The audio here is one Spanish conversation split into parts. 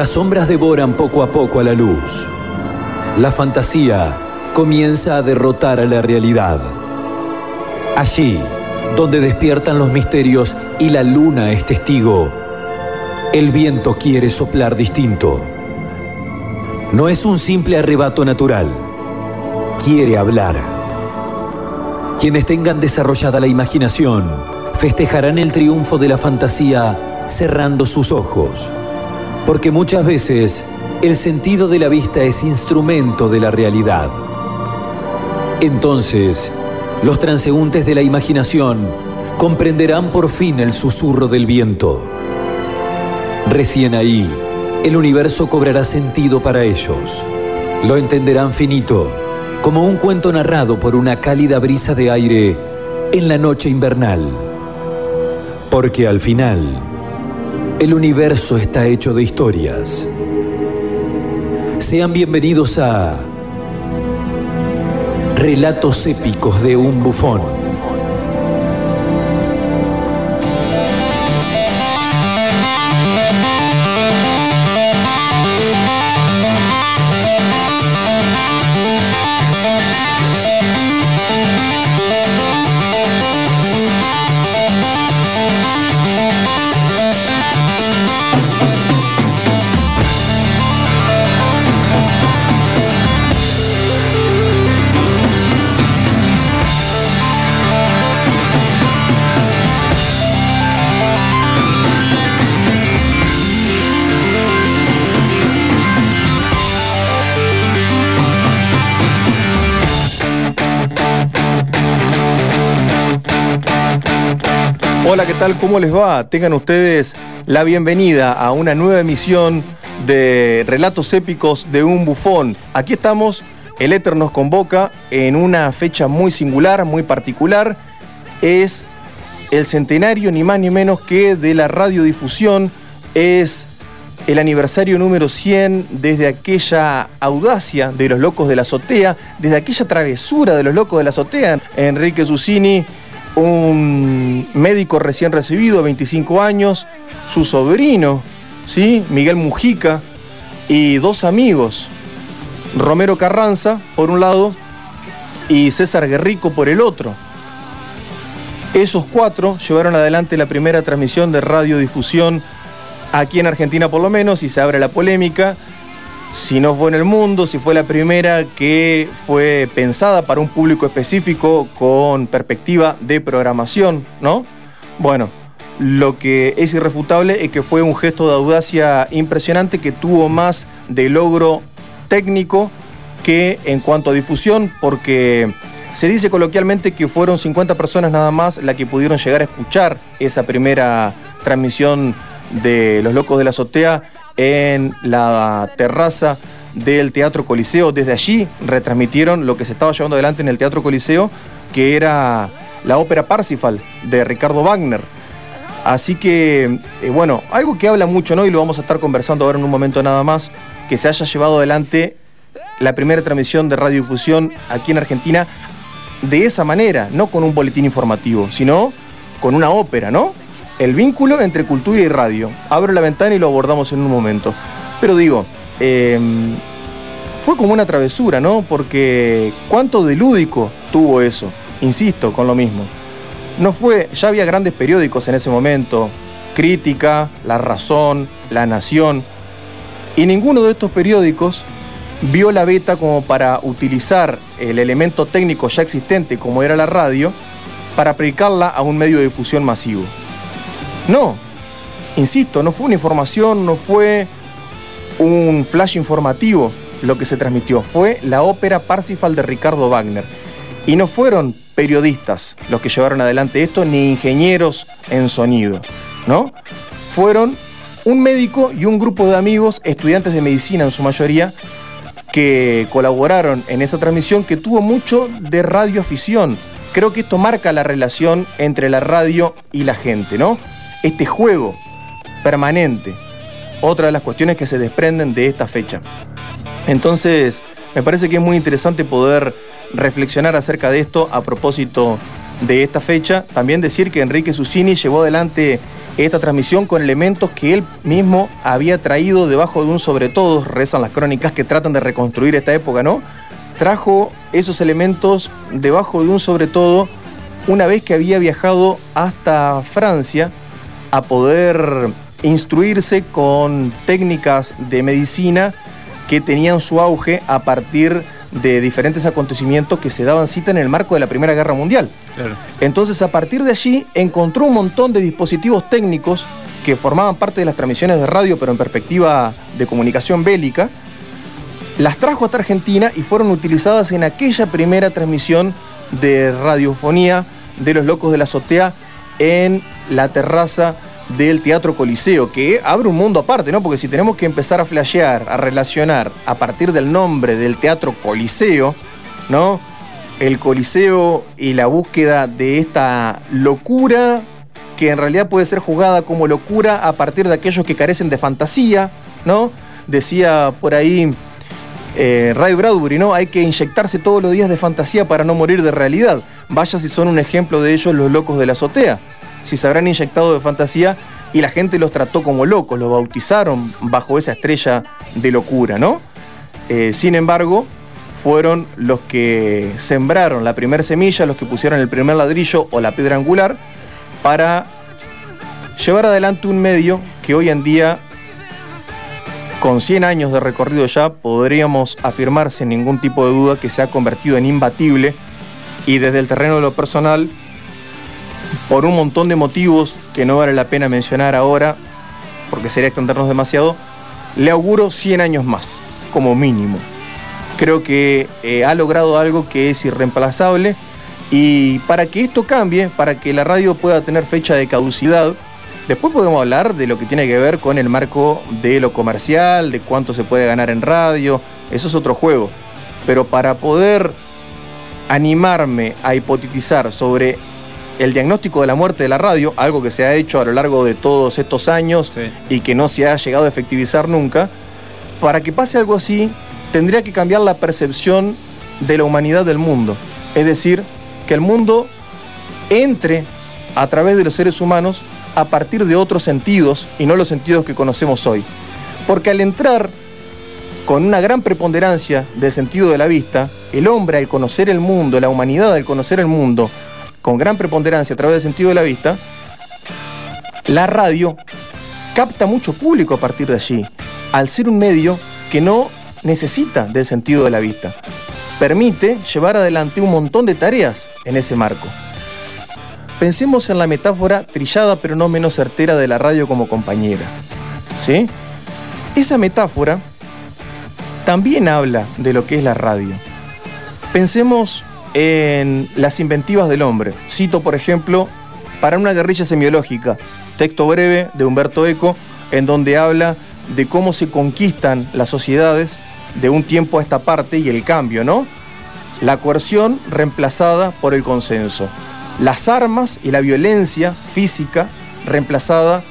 Las sombras devoran poco a poco a la luz. La fantasía comienza a derrotar a la realidad. Allí, donde despiertan los misterios y la luna es testigo, el viento quiere soplar distinto. No es un simple arrebato natural. Quiere hablar. Quienes tengan desarrollada la imaginación festejarán el triunfo de la fantasía cerrando sus ojos. Porque muchas veces el sentido de la vista es instrumento de la realidad. Entonces, los transeúntes de la imaginación comprenderán por fin el susurro del viento. Recién ahí, el universo cobrará sentido para ellos. Lo entenderán finito, como un cuento narrado por una cálida brisa de aire en la noche invernal. Porque al final, el universo está hecho de historias. Sean bienvenidos a Relatos épicos de un bufón. Hola, ¿qué tal? ¿Cómo les va? Tengan ustedes la bienvenida a una nueva emisión de Relatos Épicos de un Bufón. Aquí estamos, el Éter nos convoca en una fecha muy singular, muy particular. Es el centenario, ni más ni menos que de la radiodifusión. Es el aniversario número 100 desde aquella audacia de los locos de la azotea, desde aquella travesura de los locos de la azotea. Enrique Susini un médico recién recibido, 25 años, su sobrino, ¿sí? Miguel Mujica, y dos amigos, Romero Carranza, por un lado, y César Guerrico por el otro. Esos cuatro llevaron adelante la primera transmisión de radiodifusión aquí en Argentina por lo menos, y se abre la polémica si no fue en el mundo, si fue la primera que fue pensada para un público específico con perspectiva de programación, ¿no? Bueno, lo que es irrefutable es que fue un gesto de audacia impresionante que tuvo más de logro técnico que en cuanto a difusión, porque se dice coloquialmente que fueron 50 personas nada más las que pudieron llegar a escuchar esa primera transmisión de Los Locos de la Azotea en la terraza del Teatro Coliseo. Desde allí retransmitieron lo que se estaba llevando adelante en el Teatro Coliseo, que era la ópera Parsifal de Ricardo Wagner. Así que, eh, bueno, algo que habla mucho, ¿no? Y lo vamos a estar conversando ahora en un momento nada más, que se haya llevado adelante la primera transmisión de radiodifusión aquí en Argentina de esa manera, no con un boletín informativo, sino con una ópera, ¿no? El vínculo entre cultura y radio. Abro la ventana y lo abordamos en un momento. Pero digo, em, fue como una travesura, ¿no? Porque cuánto de lúdico tuvo eso, insisto, con lo mismo. No fue, ya había grandes periódicos en ese momento, Crítica, La Razón, La Nación, y ninguno de estos periódicos vio la beta como para utilizar el elemento técnico ya existente como era la radio para aplicarla a un medio de difusión masivo. No, insisto, no fue una información, no fue un flash informativo lo que se transmitió, fue la ópera Parsifal de Ricardo Wagner. Y no fueron periodistas los que llevaron adelante esto, ni ingenieros en sonido, ¿no? Fueron un médico y un grupo de amigos, estudiantes de medicina en su mayoría, que colaboraron en esa transmisión que tuvo mucho de radioafición. Creo que esto marca la relación entre la radio y la gente, ¿no? Este juego permanente. Otra de las cuestiones que se desprenden de esta fecha. Entonces, me parece que es muy interesante poder reflexionar acerca de esto a propósito de esta fecha. También decir que Enrique Susini llevó adelante esta transmisión con elementos que él mismo había traído debajo de un sobre todo, rezan las crónicas que tratan de reconstruir esta época, ¿no? Trajo esos elementos debajo de un sobre todo una vez que había viajado hasta Francia a poder instruirse con técnicas de medicina que tenían su auge a partir de diferentes acontecimientos que se daban cita en el marco de la Primera Guerra Mundial. Entonces, a partir de allí, encontró un montón de dispositivos técnicos que formaban parte de las transmisiones de radio, pero en perspectiva de comunicación bélica, las trajo hasta Argentina y fueron utilizadas en aquella primera transmisión de radiofonía de los locos de la azotea en la terraza del Teatro Coliseo, que abre un mundo aparte, ¿no? Porque si tenemos que empezar a flashear, a relacionar a partir del nombre del Teatro Coliseo, ¿no? El Coliseo y la búsqueda de esta locura que en realidad puede ser jugada como locura a partir de aquellos que carecen de fantasía, ¿no? Decía por ahí eh, Ray Bradbury, ¿no? Hay que inyectarse todos los días de fantasía para no morir de realidad. Vaya si son un ejemplo de ellos los locos de la azotea si se habrán inyectado de fantasía y la gente los trató como locos, los bautizaron bajo esa estrella de locura, ¿no? Eh, sin embargo, fueron los que sembraron la primera semilla, los que pusieron el primer ladrillo o la piedra angular para llevar adelante un medio que hoy en día, con 100 años de recorrido ya, podríamos afirmar sin ningún tipo de duda que se ha convertido en imbatible y desde el terreno de lo personal por un montón de motivos que no vale la pena mencionar ahora, porque sería extendernos demasiado, le auguro 100 años más, como mínimo. Creo que eh, ha logrado algo que es irreemplazable y para que esto cambie, para que la radio pueda tener fecha de caducidad, después podemos hablar de lo que tiene que ver con el marco de lo comercial, de cuánto se puede ganar en radio, eso es otro juego. Pero para poder animarme a hipotetizar sobre el diagnóstico de la muerte de la radio, algo que se ha hecho a lo largo de todos estos años y que no se ha llegado a efectivizar nunca, para que pase algo así, tendría que cambiar la percepción de la humanidad del mundo. Es decir, que el mundo entre a través de los seres humanos a partir de otros sentidos y no los sentidos que conocemos hoy. Porque al entrar con una gran preponderancia del sentido de la vista, el hombre al conocer el mundo, la humanidad al conocer el mundo, con gran preponderancia a través del sentido de la vista, la radio capta mucho público a partir de allí, al ser un medio que no necesita del sentido de la vista. Permite llevar adelante un montón de tareas en ese marco. Pensemos en la metáfora trillada pero no menos certera de la radio como compañera. ¿Sí? Esa metáfora también habla de lo que es la radio. Pensemos en las inventivas del hombre. Cito, por ejemplo, para una guerrilla semiológica, texto breve de Humberto Eco, en donde habla de cómo se conquistan las sociedades de un tiempo a esta parte y el cambio, ¿no? La coerción reemplazada por el consenso. Las armas y la violencia física reemplazada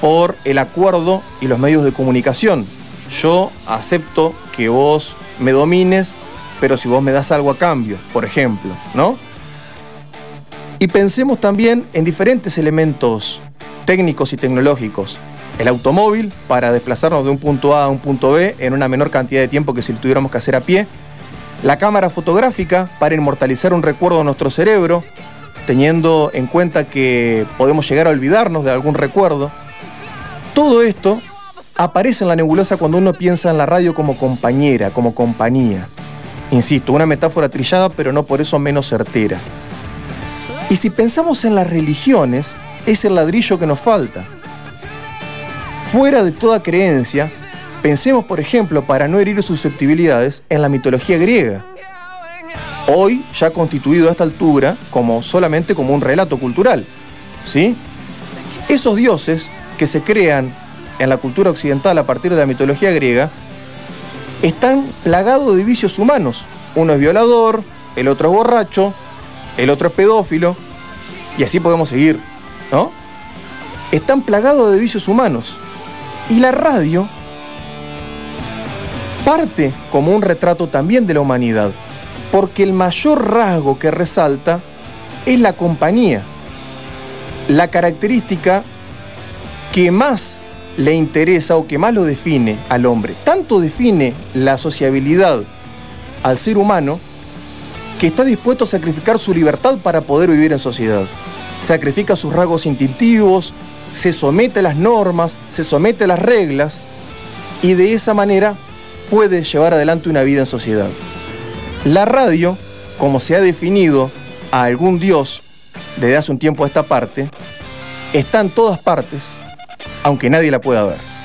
por el acuerdo y los medios de comunicación. Yo acepto que vos me domines pero si vos me das algo a cambio, por ejemplo, ¿no? Y pensemos también en diferentes elementos técnicos y tecnológicos. El automóvil para desplazarnos de un punto A a un punto B en una menor cantidad de tiempo que si lo tuviéramos que hacer a pie. La cámara fotográfica para inmortalizar un recuerdo de nuestro cerebro, teniendo en cuenta que podemos llegar a olvidarnos de algún recuerdo. Todo esto aparece en la nebulosa cuando uno piensa en la radio como compañera, como compañía. Insisto, una metáfora trillada, pero no por eso menos certera. Y si pensamos en las religiones, es el ladrillo que nos falta. Fuera de toda creencia, pensemos, por ejemplo, para no herir susceptibilidades, en la mitología griega. Hoy ya constituido a esta altura como solamente como un relato cultural. ¿Sí? Esos dioses que se crean en la cultura occidental a partir de la mitología griega están plagados de vicios humanos. Uno es violador, el otro es borracho, el otro es pedófilo, y así podemos seguir, ¿no? Están plagados de vicios humanos. Y la radio parte como un retrato también de la humanidad, porque el mayor rasgo que resalta es la compañía, la característica que más le interesa o que más lo define al hombre. Tanto define la sociabilidad al ser humano que está dispuesto a sacrificar su libertad para poder vivir en sociedad. Sacrifica sus rasgos instintivos, se somete a las normas, se somete a las reglas y de esa manera puede llevar adelante una vida en sociedad. La radio, como se ha definido a algún dios desde hace un tiempo a esta parte, está en todas partes, aunque nadie la pueda ver.